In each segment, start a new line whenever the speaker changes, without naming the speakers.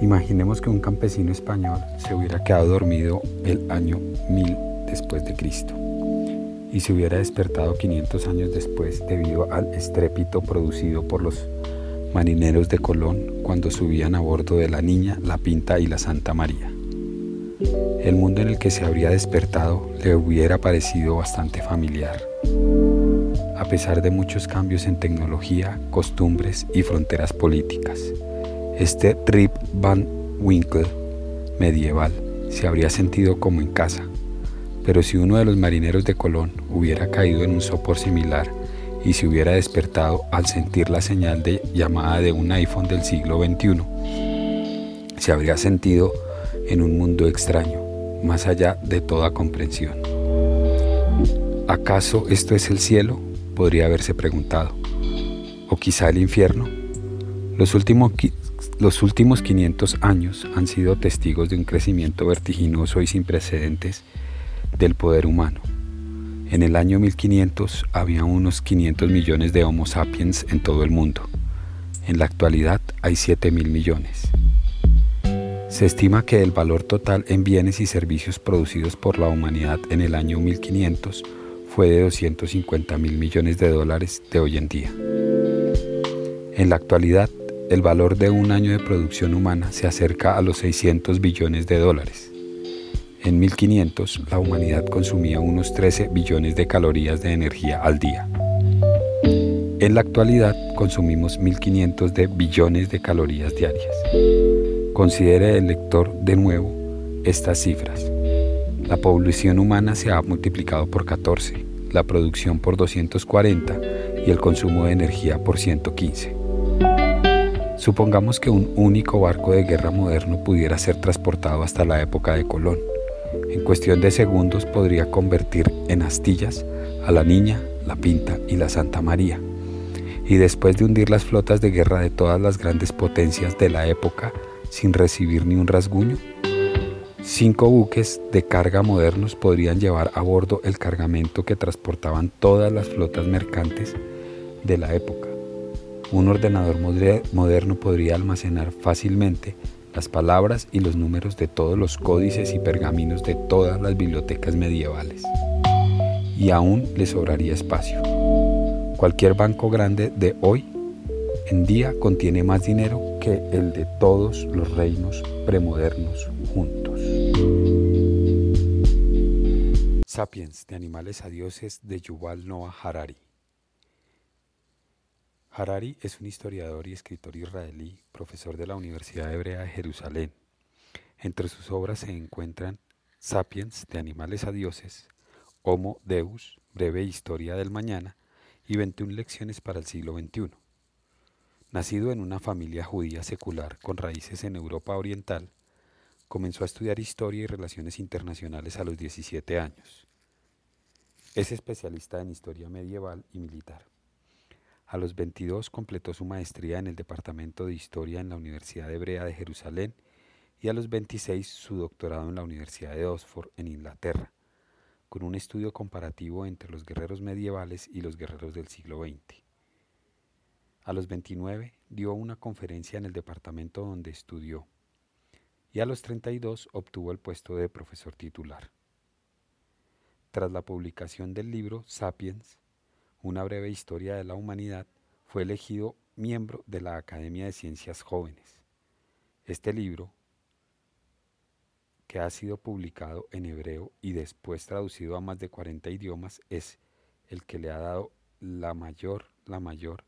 Imaginemos que un campesino español se hubiera quedado dormido el año 1000 después de Cristo y se hubiera despertado 500 años después debido al estrépito producido por los marineros de Colón cuando subían a bordo de la Niña, la Pinta y la Santa María. El mundo en el que se habría despertado le hubiera parecido bastante familiar, a pesar de muchos cambios en tecnología, costumbres y fronteras políticas. Este Rip Van Winkle medieval se habría sentido como en casa, pero si uno de los marineros de Colón hubiera caído en un sopor similar y se hubiera despertado al sentir la señal de llamada de un iPhone del siglo XXI, se habría sentido en un mundo extraño, más allá de toda comprensión. ¿Acaso esto es el cielo? Podría haberse preguntado. ¿O quizá el infierno? Los últimos, los últimos 500 años han sido testigos de un crecimiento vertiginoso y sin precedentes del poder humano. En el año 1500 había unos 500 millones de Homo sapiens en todo el mundo. En la actualidad hay 7 mil millones. Se estima que el valor total en bienes y servicios producidos por la humanidad en el año 1500 fue de 250 mil millones de dólares de hoy en día. En la actualidad, el valor de un año de producción humana se acerca a los 600 billones de dólares. En 1500 la humanidad consumía unos 13 billones de calorías de energía al día. En la actualidad consumimos 1500 de billones de calorías diarias. Considere el lector de nuevo estas cifras. La población humana se ha multiplicado por 14, la producción por 240 y el consumo de energía por 115. Supongamos que un único barco de guerra moderno pudiera ser transportado hasta la época de Colón en cuestión de segundos podría convertir en astillas a la Niña, la Pinta y la Santa María. Y después de hundir las flotas de guerra de todas las grandes potencias de la época sin recibir ni un rasguño, cinco buques de carga modernos podrían llevar a bordo el cargamento que transportaban todas las flotas mercantes de la época. Un ordenador moderno podría almacenar fácilmente las palabras y los números de todos los códices y pergaminos de todas las bibliotecas medievales. Y aún le sobraría espacio. Cualquier banco grande de hoy en día contiene más dinero que el de todos los reinos premodernos Sapiens de animales a dioses de Yuval Noah Harari. Harari es un historiador y escritor israelí, profesor de la Universidad Hebrea de Jerusalén. Entre sus obras se encuentran Sapiens, de animales a dioses, Homo Deus, breve historia del mañana, y 21 lecciones para el siglo XXI. Nacido en una familia judía secular con raíces en Europa Oriental, comenzó a estudiar historia y relaciones internacionales a los 17 años. Es especialista en historia medieval y militar. A los 22 completó su maestría en el Departamento de Historia en la Universidad Hebrea de Jerusalén y a los 26 su doctorado en la Universidad de Oxford en Inglaterra, con un estudio comparativo entre los guerreros medievales y los guerreros del siglo XX. A los 29 dio una conferencia en el departamento donde estudió y a los 32 obtuvo el puesto de profesor titular. Tras la publicación del libro Sapiens, una breve historia de la humanidad, fue elegido miembro de la Academia de Ciencias Jóvenes. Este libro, que ha sido publicado en hebreo y después traducido a más de 40 idiomas, es el que le ha dado la mayor, la mayor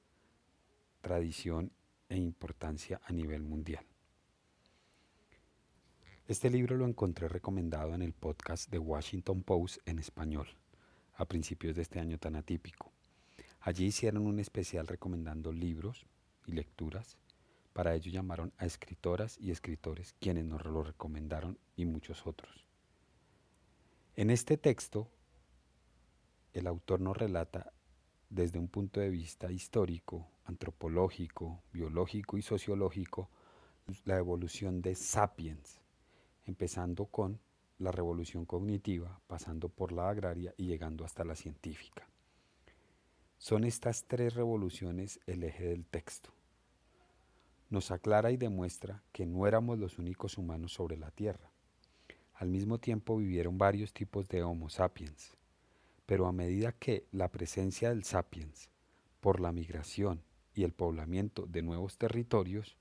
tradición e importancia a nivel mundial. Este libro lo encontré recomendado en el podcast de Washington Post en español, a principios de este año tan atípico. Allí hicieron un especial recomendando libros y lecturas. Para ello llamaron a escritoras y escritores, quienes nos lo recomendaron y muchos otros. En este texto, el autor nos relata desde un punto de vista histórico, antropológico, biológico y sociológico la evolución de sapiens, empezando con la revolución cognitiva, pasando por la agraria y llegando hasta la científica. Son estas tres revoluciones el eje del texto. nos aclara y demuestra que no éramos los únicos humanos sobre la Tierra. Al mismo tiempo vivieron varios tipos de Homo sapiens, pero a medida que la presencia del sapiens, por la migración y el poblamiento de nuevos territorios,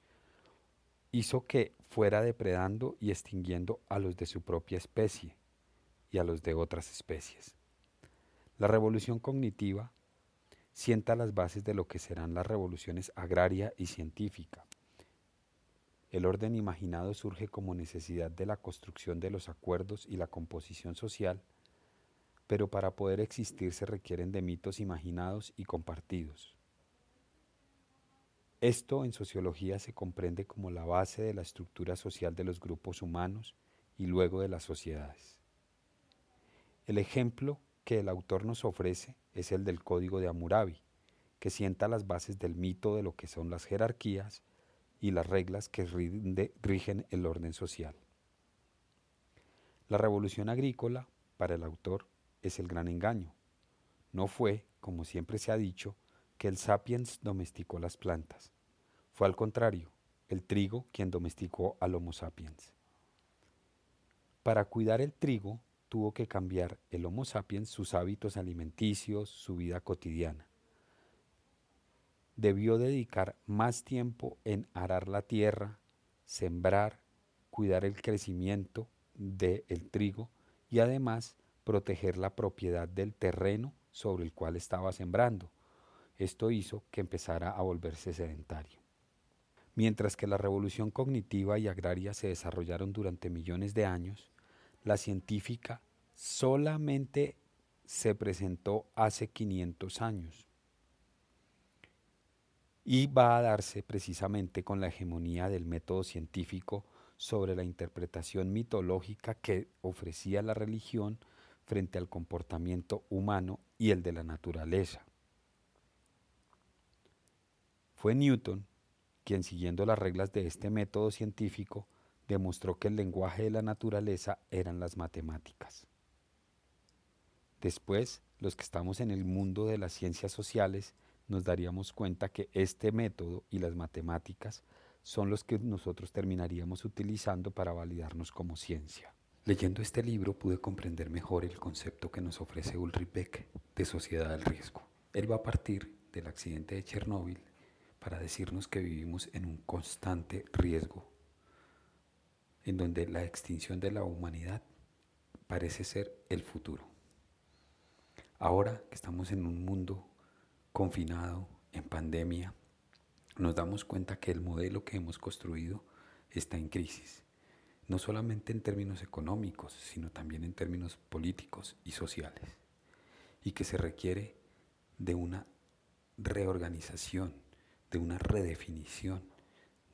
hizo que fuera depredando y extinguiendo a los de su propia especie y a los de otras especies. La revolución cognitiva sienta las bases de lo que serán las revoluciones agraria y científica. El orden imaginado surge como necesidad de la construcción de los acuerdos y la composición social, pero para poder existir se requieren de mitos imaginados y compartidos. Esto en sociología se comprende como la base de la estructura social de los grupos humanos y luego de las sociedades. El ejemplo que el autor nos ofrece es el del Código de Hammurabi, que sienta las bases del mito de lo que son las jerarquías y las reglas que rigen el orden social. La revolución agrícola, para el autor, es el gran engaño. No fue, como siempre se ha dicho, que el sapiens domesticó las plantas. Fue al contrario, el trigo quien domesticó al Homo sapiens. Para cuidar el trigo, tuvo que cambiar el Homo sapiens sus hábitos alimenticios, su vida cotidiana. Debió dedicar más tiempo en arar la tierra, sembrar, cuidar el crecimiento del trigo y además proteger la propiedad del terreno sobre el cual estaba sembrando. Esto hizo que empezara a volverse sedentario. Mientras que la revolución cognitiva y agraria se desarrollaron durante millones de años, la científica solamente se presentó hace 500 años y va a darse precisamente con la hegemonía del método científico sobre la interpretación mitológica que ofrecía la religión frente al comportamiento humano y el de la naturaleza. Fue Newton quien, siguiendo las reglas de este método científico, demostró que el lenguaje de la naturaleza eran las matemáticas. Después, los que estamos en el mundo de las ciencias sociales nos daríamos cuenta que este método y las matemáticas son los que nosotros terminaríamos utilizando para validarnos como ciencia. Leyendo este libro pude comprender mejor el concepto que nos ofrece Ulrich Beck de sociedad del riesgo. Él va a partir del accidente de Chernóbil para decirnos que vivimos en un constante riesgo en donde la extinción de la humanidad parece ser el futuro. Ahora que estamos en un mundo confinado, en pandemia, nos damos cuenta que el modelo que hemos construido está en crisis, no solamente en términos económicos, sino también en términos políticos y sociales, y que se requiere de una reorganización, de una redefinición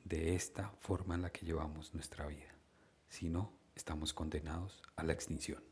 de esta forma en la que llevamos nuestra vida si no, estamos condenados a la extinción.